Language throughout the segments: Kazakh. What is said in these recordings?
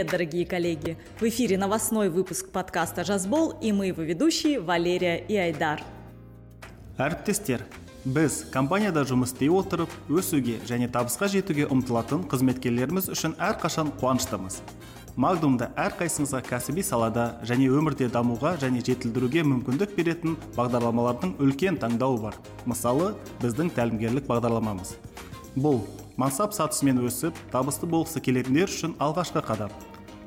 Привет, дорогие коллеги! В эфире новостной выпуск подкаста «Жазбол» и мы его ведущие Валерия и Айдар. әріптестер біз компанияда жұмыс істей отырып өсуге және табысқа жетуге ұмтылатын қызметкерлеріміз үшін әрқашан қуаныштымыз магдумда әрқайсыңызға кәсіби салада және өмірде дамуға және жетілдіруге мүмкіндік беретін бағдарламалардың үлкен таңдауы бар мысалы біздің тәлімгерлік бағдарламамыз бұл мансап сатысымен өсіп табысты болғысы келетіндер үшін алғашқы қадам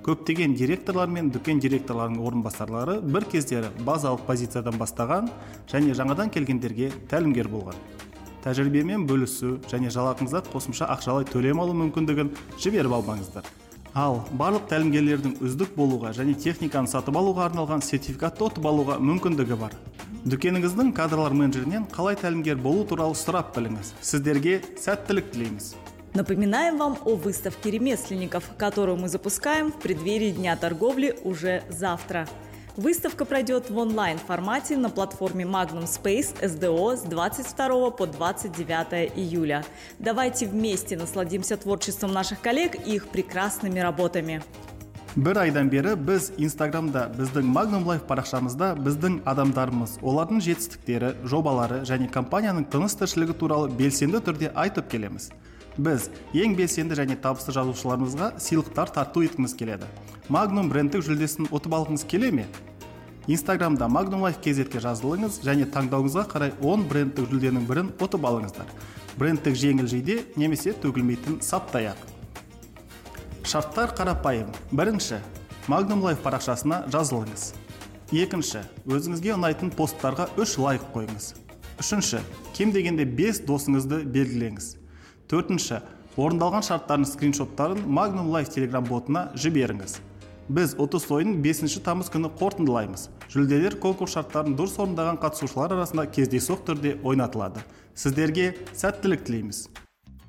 көптеген директорлар мен дүкен директорларының орынбасарлары бір кездері базалық позициядан бастаған және жаңадан келгендерге тәлімгер болған. Тәжірибемен бөлісу және жалақыңызға қосымша ақшалай төлем алу мүмкіндігін жіберіп алмаңыздар. Ал барлық тәлімгерлердің үздік болуға және техниканы сатып алуға арналған сертификатты ұтып алуға мүмкіндігі бар. Дүкеніңіздің кадрлар менеджерінен қалай тәлімгер болу туралы сұрап біліңіз. Сіздерге сәттілік тілейміз. Напоминаем вам о выставке ремесленников, которую мы запускаем в преддверии Дня торговли уже завтра. Выставка пройдет в онлайн-формате на платформе Magnum Space SDO с 22 по 29 июля. Давайте вместе насладимся творчеством наших коллег и их прекрасными работами. бір айдан бері біз инстаграмда біздің магнум лайф парақшамызда біздің адамдарымыз олардың жетістіктері жобалары және компанияның тыныс тіршілігі туралы белсенді түрде айтып келеміз біз ең белсенді және табысты жазушыларымызға сыйлықтар тарту еткіміз келеді. Магнум брендтік жүлдесін ұтып алғыңыз келе ме? Инстаграмда магнум лайф кезетке жазылыңыз және таңдауыңызға қарай 10 брендтік жүлденің бірін ұтып алыңыздар. Брендтік жеңіл жейде немесе төгілмейтін саптаяқ. Шарттар қарапайым. Бірінші магнум лайф парақшасына жазылыңыз. Екінші өзіңізге ұнайтын посттарға үш лайк қойыңыз. Үшінші кем дегенде бес досыңызды белгілеңіз. Төртінші орындалған шарттардың скриншоттарын магнум лайф телеграм ботына жіберіңіз біз ұтыс ойынын бесінші тамыз күні қорытындылаймыз жүлделер конкурс шарттарын дұрыс орындаған қатысушылар арасында кездейсоқ түрде ойнатылады сіздерге сәттілік тілейміз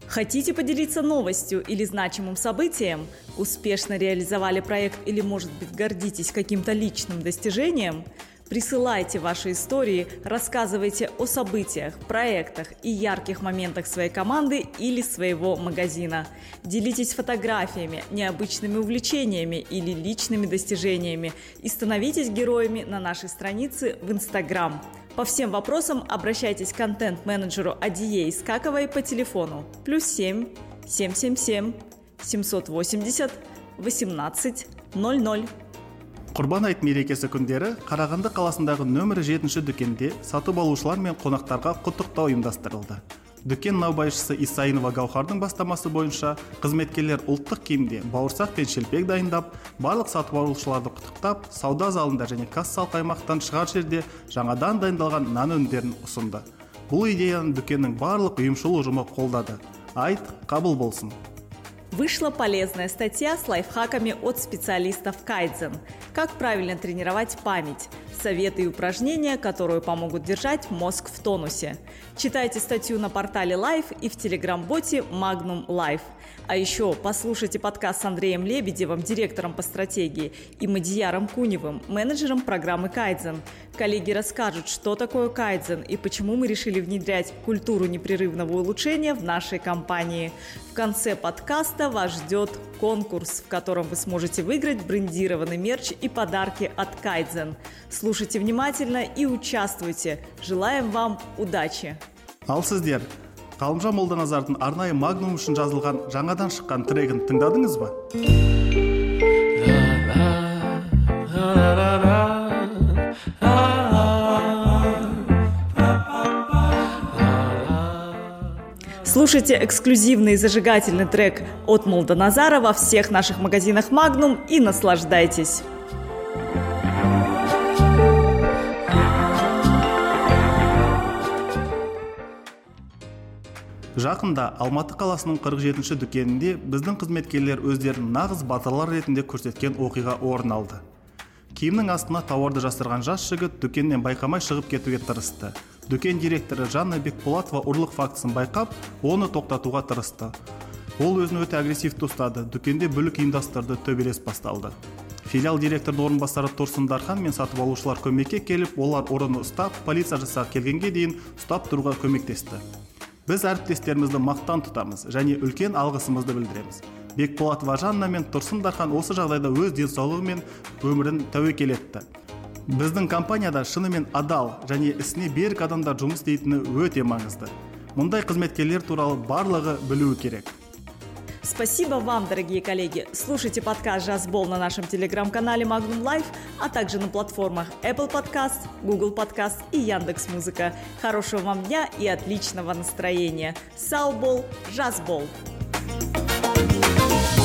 Хотите поделиться новостью или значимым событием? Успешно реализовали проект или, может быть, гордитесь каким-то личным достижением? Присылайте ваши истории, рассказывайте о событиях, проектах и ярких моментах своей команды или своего магазина. Делитесь фотографиями, необычными увлечениями или личными достижениями и становитесь героями на нашей странице в Инстаграм. По всем вопросам обращайтесь к контент-менеджеру Адие Искаковой по телефону плюс 7 777 780 18 00. Құрбан айт мерекесі күндері қарағанды қаласындағы нөмірі жетінші дүкенде сатып алушылар мен қонақтарға құттықтау ұйымдастырылды. Дүкен наубайшысы исаинова гаухардың бастамасы бойынша қызметкерлер ұлттық киімде бауырсақ пен шелпек дайындап барлық сатып алушыларды құттықтап сауда залында және кассалық аймақтан шығар жерде жаңадан дайындалған нан өнімдерін ұсынды. Бұл идеяны дүкеннің барлық ұйымшыл ұжымы қолдады. Айт қабыл болсын. Вышла полезная статья с лайфхаками от специалистов Кайдзен. Как правильно тренировать память, советы и упражнения, которые помогут держать мозг в тонусе. Читайте статью на портале Life и в телеграм-боте Magnum Life. А еще послушайте подкаст с Андреем Лебедевым, директором по стратегии, и Мадияром Куневым, менеджером программы Кайдзен. Коллеги расскажут, что такое Кайдзен и почему мы решили внедрять культуру непрерывного улучшения в нашей компании. В конце подкаста вас ждет конкурс, в котором вы сможете выиграть брендированный мерч и подарки от Кайдзен. Слушайте внимательно и участвуйте. Желаем вам удачи! ал сіздер ғалымжан молданазардың арнайы магнум үшін жазылған жаңадан шыққан трегін тыңдадыңыз ба Слушайте эксклюзивный зажигательный трек от Молдоназара во всех наших магазинах Magnum и наслаждайтесь! жақында алматы қаласының 47-ші дүкенінде біздің қызметкерлер өздерін нағыз батырлар ретінде көрсеткен оқиға орын алды киімнің астына тауарды жасырған жас жігіт дүкеннен байқамай шығып кетуге тырысты дүкен директоры жанна бекболатова ұрлық фактісін байқап оны тоқтатуға тырысты. Ол өзін өте агрессивті ұстады дүкенде бүлік ұйымдастырды төбелес басталды. Филиал директорының орынбасары тұрсын дархан мен сатып алушылар көмекке келіп олар ұрыны ұстап полиция жасағы келгенге дейін ұстап тұруға көмектесті. Біз әріптестерімізді мақтан тұтамыз және үлкен алғысымызды білдіреміз. Бекболатова жанна мен тұрсын дархан осы жағдайда өз денсаулығы мен өмірін тәуекел етті. біздің компанияда шынымен адал және ісіне берік адамдар жұмыс істейтіні өте маңызды мұндай қызметкерлер туралы барлығы білуі керек Спасибо вам, дорогие коллеги. Слушайте подкаст «Жазбол» на нашем телеграм-канале Magnum Life, а также на платформах Apple Podcast, Google Podcast и Яндекс Музыка. Хорошего вам дня и отличного настроения. Саубол, Жазбол. thank you